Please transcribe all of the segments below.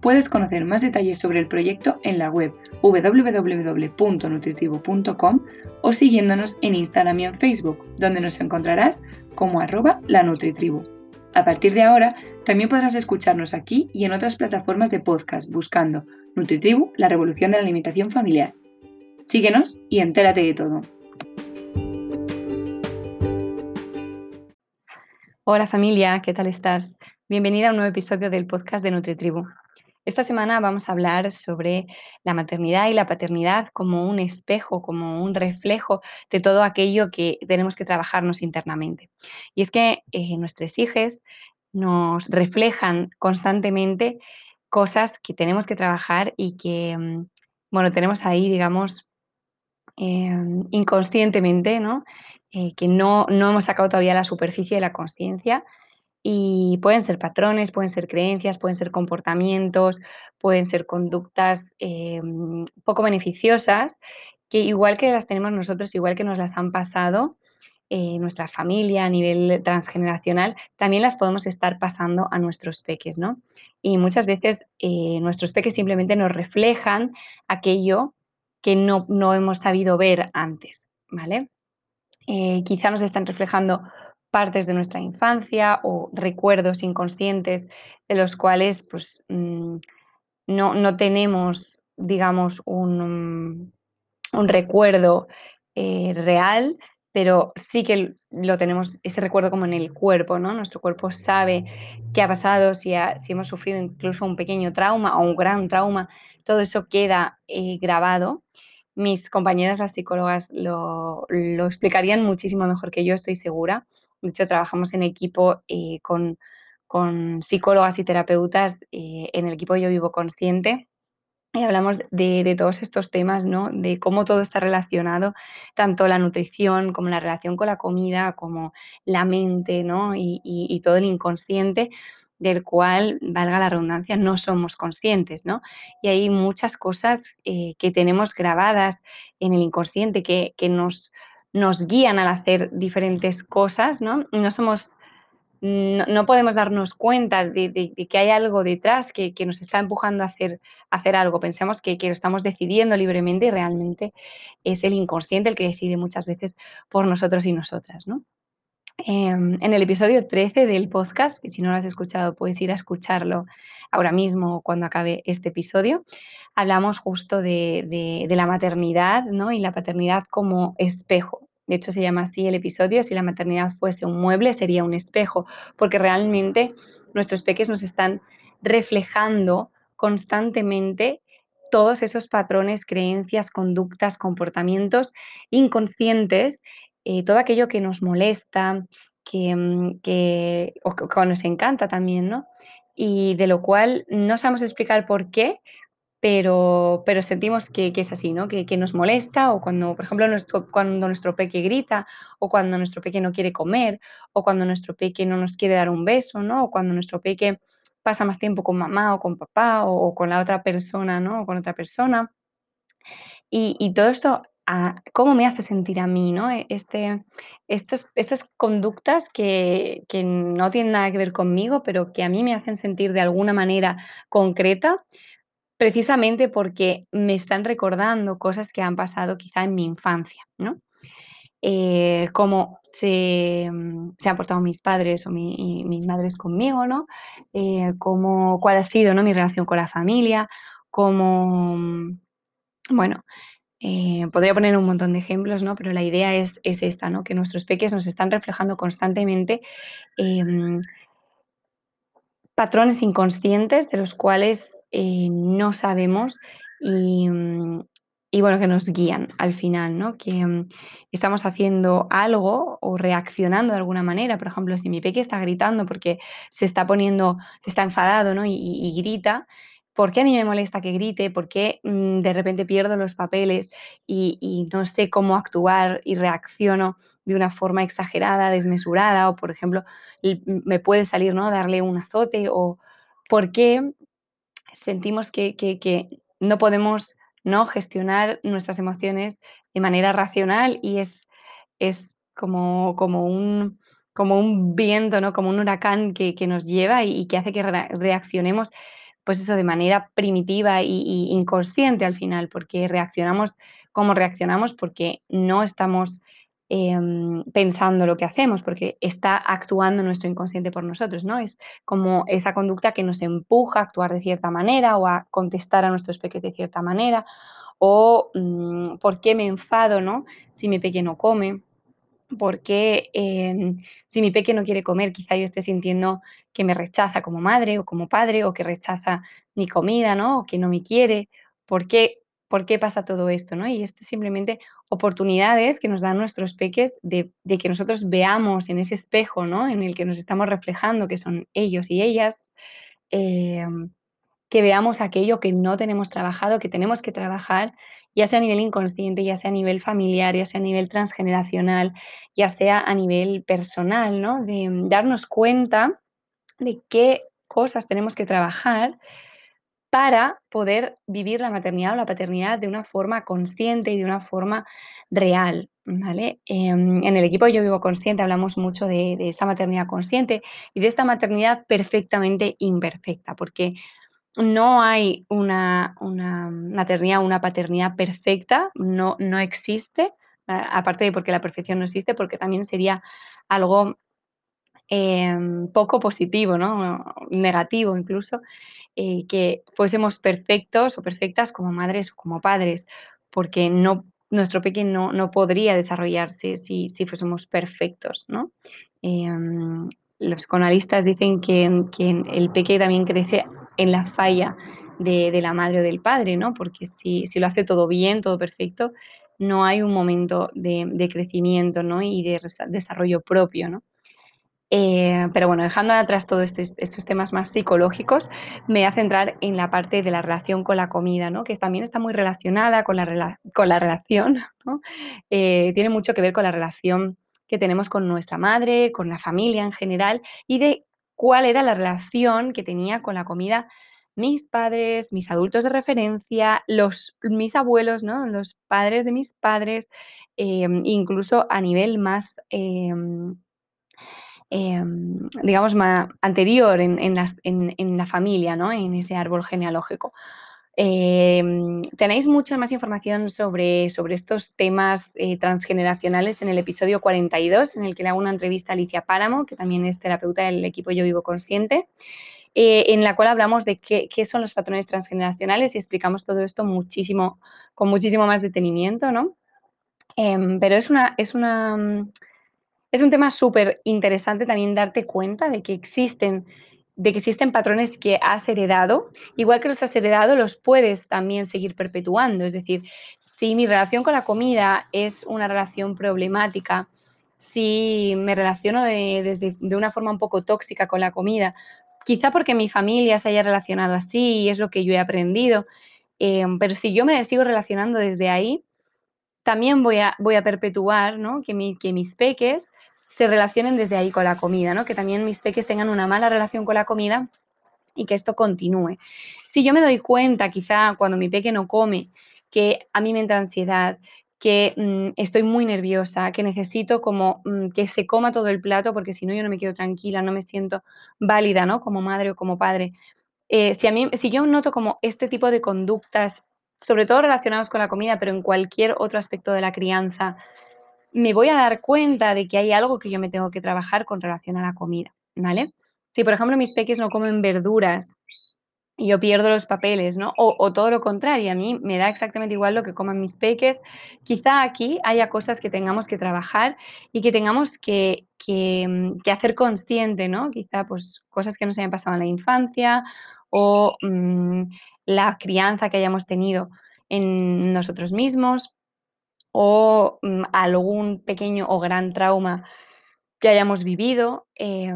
Puedes conocer más detalles sobre el proyecto en la web www.nutritivo.com o siguiéndonos en Instagram y en Facebook, donde nos encontrarás como arroba la Nutritribu. A partir de ahora, también podrás escucharnos aquí y en otras plataformas de podcast buscando Nutritribu, la revolución de la alimentación familiar. Síguenos y entérate de todo. Hola familia, ¿qué tal estás? Bienvenida a un nuevo episodio del podcast de NutriTribu. Esta semana vamos a hablar sobre la maternidad y la paternidad como un espejo, como un reflejo de todo aquello que tenemos que trabajarnos internamente. Y es que eh, nuestros hijos nos reflejan constantemente cosas que tenemos que trabajar y que, mm, bueno, tenemos ahí, digamos, em, inconscientemente, ¿no? Eh, que no, no hemos sacado todavía la superficie de la conciencia y pueden ser patrones, pueden ser creencias, pueden ser comportamientos, pueden ser conductas eh, poco beneficiosas, que igual que las tenemos nosotros, igual que nos las han pasado, eh, nuestra familia a nivel transgeneracional, también las podemos estar pasando a nuestros peques, ¿no? Y muchas veces eh, nuestros peques simplemente nos reflejan aquello que no, no hemos sabido ver antes, ¿vale? quizá nos están reflejando partes de nuestra infancia o recuerdos inconscientes de los cuales pues, mm, no, tenemos, digamos, un, recuerdo eh, real, pero sí que lo tenemos, ese recuerdo como en el cuerpo, ¿no? Nuestro cuerpo sabe qué ha pasado, si, si hemos sufrido incluso un pequeño trauma o un gran trauma, todo eso queda eh, grabado. Mis compañeras, las psicólogas, lo, lo explicarían muchísimo mejor que yo, estoy segura. De hecho, trabajamos en equipo eh, con, psicólogas y terapeutas eh, en el equipo Yo Vivo Consciente. Y hablamos de, todos estos temas, ¿no? De cómo todo está relacionado, tanto la nutrición como la relación con la comida, como la mente, ¿no? Y, todo el inconsciente del cual, valga la redundancia, no somos conscientes, ¿no? Y hay muchas cosas eh, que tenemos grabadas en el inconsciente que, que nos, nos guían al hacer diferentes cosas, ¿no? No somos, no, podemos darnos cuenta de, que hay algo detrás que, nos está empujando a hacer, hacer algo. Pensamos que, lo estamos decidiendo libremente y realmente es el inconsciente el que decide muchas veces por nosotros y nosotras, ¿no? Em, en el episodio 13 del podcast, que si no lo has escuchado puedes ir a escucharlo ahora mismo cuando acabe este episodio, hablamos justo de, la maternidad ¿no? y la paternidad como espejo. De hecho, se llama así el episodio, si la maternidad fuese un mueble, sería un espejo, porque realmente nuestros peques nos están reflejando constantemente todos esos patrones, creencias, conductas, comportamientos inconscientes, eh, todo aquello que nos molesta, que, mm, que, o que nos encanta también, ¿no? Y de lo cual no sabemos explicar por qué, pero, pero sentimos que, es así, ¿no? Que, nos molesta o cuando, por ejemplo, cuando nuestro peque grita o cuando nuestro peque no quiere comer o cuando nuestro peque no nos quiere dar un beso, ¿no? O cuando nuestro peque pasa más tiempo con mamá o con papá o, con la otra persona, ¿no? O con otra persona. Y, todo esto, ¿cómo me hace sentir a mí, ¿no? E, este, estos, estas conductas que, que no tienen nada que ver conmigo, pero que a mí me hacen sentir de alguna manera concreta, precisamente porque me están recordando cosas que han pasado quizá en mi infancia, ¿no? Eh, cómo se, mm, se, han portado mis padres o mis madres conmigo, ¿no? Eh, cuál ha sido ¿no? mi relación con la familia, cómo, mm, bueno, Eh, podría poner un montón de ejemplos, ¿no? Pero la idea es, es esta, ¿no? Que nuestros peques nos están reflejando constantemente em, patrones inconscientes de los cuales eh, no sabemos y, mm, y, bueno, que nos guían al final, ¿no? Que um, estamos haciendo algo o reaccionando de alguna manera. Por ejemplo, si mi peque está gritando porque se está poniendo, está enfadado, ¿no? Y grita, ¿por qué a mí me molesta que grite? ¿Por qué mm, de repente pierdo los papeles y, no sé cómo actuar y reacciono de una forma exagerada, desmesurada? O, por ejemplo, me puede salir, ¿no? Darle un azote o por qué sentimos que, no podemos no gestionar nuestras emociones de manera racional y es, es como, como, un, como un viento, ¿no? como un huracán que, que nos lleva y, que hace que re reaccionemos pues eso, de manera primitiva y, inconsciente al final, porque reaccionamos como reaccionamos porque no estamos eh, pensando lo que hacemos, porque está actuando nuestro inconsciente por nosotros, ¿no? Es como esa conducta que nos empuja a actuar de cierta manera o a contestar a nuestros peques de cierta manera, o mmm, por qué me enfado, ¿no? Si mi peque no come, porque eh, si mi peque no quiere comer, quizá yo esté sintiendo que me rechaza como madre o como padre, o que rechaza mi comida, ¿no? O que no me quiere. ¿Por qué, por qué pasa todo esto? ¿no? Y es simplemente oportunidades que nos dan nuestros peques de, que nosotros veamos en ese espejo, ¿no? En el que nos estamos reflejando, que son ellos y ellas, eh, que veamos aquello que no tenemos trabajado, que tenemos que trabajar, ya sea a nivel inconsciente, ya sea a nivel familiar, ya sea a nivel transgeneracional, ya sea a nivel personal, ¿no? De darnos cuenta de qué cosas tenemos que trabajar para poder vivir la maternidad o la paternidad de una forma consciente y de una forma real, ¿vale? Eh, en el equipo Yo Vivo Consciente hablamos mucho de, de esta maternidad consciente y de esta maternidad perfectamente imperfecta, porque no hay una, una maternidad, una paternidad perfecta, no, no existe, aparte de porque la perfección no existe, porque también sería algo eh, poco positivo, ¿no? negativo incluso, eh, que fuésemos perfectos o perfectas como madres o como padres, porque no, nuestro pequeño no, no podría desarrollarse si, si fuésemos perfectos. ¿no? Eh, los psicoanalistas dicen que, que el pequeño también crece en la falla de, de, la madre o del padre, ¿no? Porque si, si, lo hace todo bien, todo perfecto, no hay un momento de, de crecimiento ¿no? y de desarrollo propio, ¿no? Eh, pero bueno, dejando atrás todos este, estos temas más psicológicos, me voy a centrar en la parte de la relación con la comida, ¿no? que también está muy relacionada con la, rela con la relación, ¿no? eh, tiene mucho que ver con la relación que tenemos con nuestra madre, con la familia en general y de cuál era la relación que tenía con la comida mis padres, mis adultos de referencia, los, mis abuelos, ¿no? los padres de mis padres, eh, incluso a nivel más... Eh, eh, digamos, más anterior en, en, en, la familia, ¿no? en ese árbol genealógico. Eh, tenéis mucha más información sobre, sobre estos temas eh, transgeneracionales en el episodio 42, en el que le hago una entrevista a Alicia Páramo, que también es terapeuta del equipo Yo Vivo Consciente, eh, en la cual hablamos de qué, qué, son los patrones transgeneracionales y explicamos todo esto muchísimo, con muchísimo más detenimiento, ¿no? Em, pero es una, es una es un tema súper interesante también darte cuenta de que existen de que existen patrones que has heredado, igual que los has heredado, los puedes también seguir perpetuando. Es decir, si mi relación con la comida es una relación problemática, si me relaciono de, desde, de una forma un poco tóxica con la comida, quizá porque mi familia se haya relacionado así y es lo que yo he aprendido, eh, pero si yo me sigo relacionando desde ahí, también voy a, voy a perpetuar ¿no? que, mi, que mis peques se relacionen desde ahí con la comida, ¿no? Que también mis peques tengan una mala relación con la comida y que esto continúe. Si yo me doy cuenta, quizá cuando mi peque no come, que a mí me entra ansiedad, que mmm, estoy muy nerviosa, que necesito como mmm, que se coma todo el plato porque si no yo no me quedo tranquila, no me siento válida, ¿no? Como madre o como padre. Eh, si, a mí, si yo noto como este tipo de conductas, sobre todo relacionados con la comida, pero en cualquier otro aspecto de la crianza, me voy a dar cuenta de que hay algo que yo me tengo que trabajar con relación a la comida, ¿vale? Si, por ejemplo, mis peques no comen verduras yo pierdo los papeles, ¿no? O, todo lo contrario, a mí me da exactamente igual lo que coman mis peques. Quizá aquí haya cosas que tengamos que trabajar y que tengamos que, que, mm, hacer consciente, ¿no? Quizá pues cosas que nos hayan pasado en la infancia o mmm, la crianza que hayamos tenido en nosotros mismos o mmm, algún pequeño o gran trauma que hayamos vivido. Eh,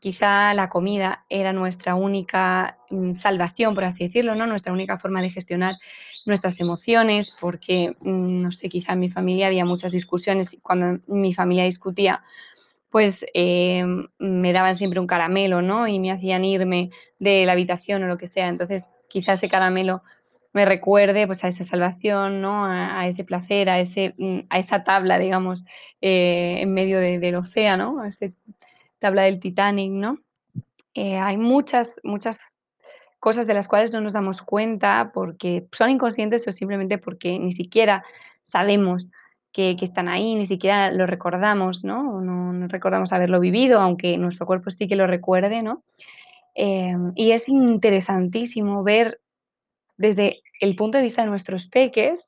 quizá la comida era nuestra única mm, salvación, por así decirlo, ¿no? Nuestra única forma de gestionar nuestras emociones, porque, mm, no sé, quizá en mi familia había muchas discusiones y cuando mi familia discutía, pues eh, me daban siempre un caramelo, ¿no? Y me hacían irme de la habitación o lo que sea. Entonces, quizá ese caramelo me recuerde pues a esa salvación, ¿no? A, a ese placer, a, ese, mm, a esa tabla, digamos, eh, en medio de, del océano, a esa tabla del Titanic, ¿no? Eh, hay muchas, muchas cosas de las cuales no nos damos cuenta porque son inconscientes o simplemente porque ni siquiera sabemos que, que están ahí, ni siquiera lo recordamos, ¿no? ¿no? No recordamos haberlo vivido, aunque nuestro cuerpo sí que lo recuerde, ¿no? Eh, y es interesantísimo ver desde el punto de vista de nuestros peques,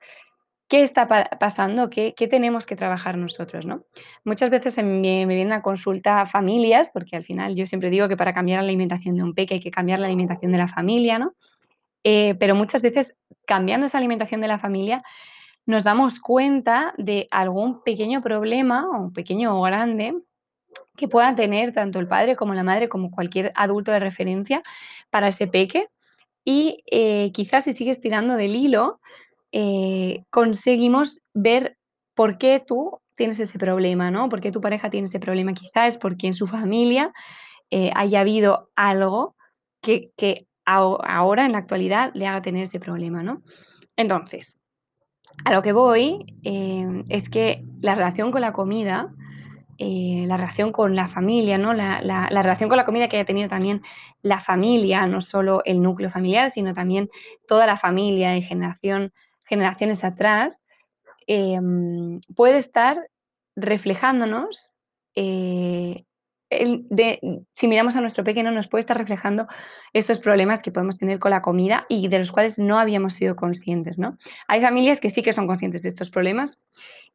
qué está pa pasando, qué, qué, tenemos que trabajar nosotros, ¿no? Muchas veces me, me vienen a consulta familias, porque al final yo siempre digo que para cambiar la alimentación de un peque hay que cambiar la alimentación de la familia, ¿no? Eh, pero muchas veces cambiando esa alimentación de la familia nos damos cuenta de algún pequeño problema, o pequeño o grande, que puedan tener tanto el padre como la madre, como cualquier adulto de referencia para ese peque. Y eh, quizás si sigues tirando del hilo, eh, conseguimos ver por qué tú tienes ese problema, ¿no? Por qué tu pareja tiene ese problema. Quizás es porque en su familia eh, haya habido algo que, que ahora, en la actualidad, le haga tener ese problema, ¿no? Entonces, a lo que voy es que la relación con la comida eh, la relación con la familia, ¿no? La, la, la, relación con la comida que haya tenido también la familia, no solo el núcleo familiar, sino también toda la familia en generación, generaciones atrás, eh, puede estar reflejándonos, eh, si miramos a nuestro pequeño, nos puede estar reflejando estos problemas que podemos tener con la comida y de los cuales no habíamos sido conscientes. Hay familias que sí que son conscientes de estos problemas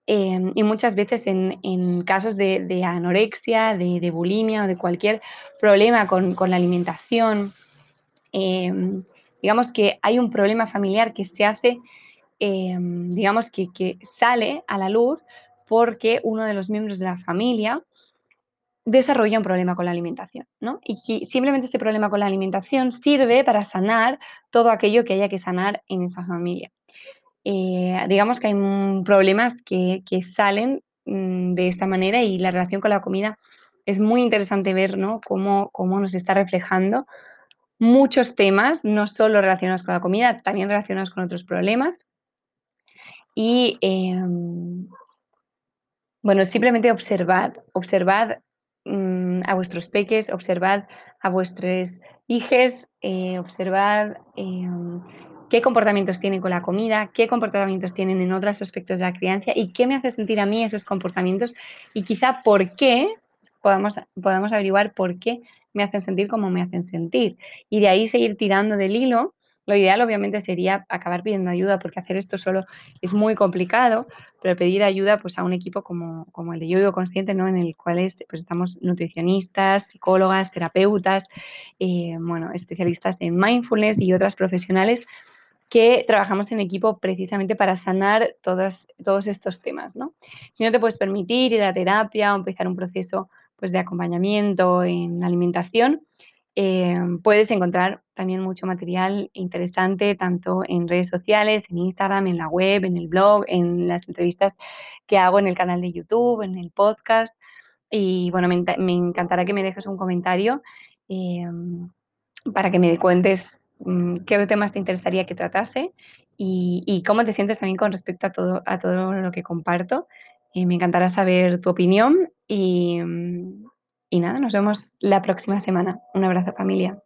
eh, y muchas veces en, casos de, anorexia, de, bulimia o de cualquier problema con, la alimentación, eh, digamos que hay un problema familiar que se hace, eh, digamos que, que, sale a la luz porque uno de los miembros de la familia desarrolla un problema con la alimentación, ¿no? Y que simplemente ese problema con la alimentación sirve para sanar todo aquello que haya que sanar en esa familia. Eh, digamos que hay mm, problemas que, salen mm, de esta manera y la relación con la comida es muy interesante ver ¿no? cómo, cómo nos está reflejando muchos temas, no solo relacionados con la comida, también relacionados con otros problemas. Y eh, bueno, simplemente observad, observad mmm, a vuestros peques, observad a vuestros hijos, eh, observad eh, qué comportamientos tienen con la comida, qué comportamientos tienen en otros aspectos de la crianza y qué me hace sentir a mí esos comportamientos y quizá por qué podamos, podamos averiguar por qué me hacen sentir como me hacen sentir. Y de ahí seguir tirando del hilo. Lo ideal obviamente sería acabar pidiendo ayuda, porque hacer esto solo es muy complicado, pero pedir ayuda pues, a un equipo como, como el de Yo Vivo Consciente, ¿no? en el cual es, pues, estamos nutricionistas, psicólogas, terapeutas, eh, bueno, especialistas en mindfulness y otras profesionales que trabajamos en equipo precisamente para sanar todos, todos estos temas. ¿no? Si no te puedes permitir ir a terapia o empezar un proceso pues, de acompañamiento en alimentación, eh, puedes encontrar también mucho material interesante, tanto en redes sociales, en Instagram, en la web, en el blog, en las entrevistas que hago en el canal de YouTube, en el podcast. Y bueno, me, encantará que me dejes un comentario eh, para que me cuentes qué temas te interesaría que tratase y, y, cómo te sientes también con respecto a todo, a todo lo que comparto. Eh, me encantará saber tu opinión y, um, y nada, nos vemos la próxima semana. Un abrazo familia.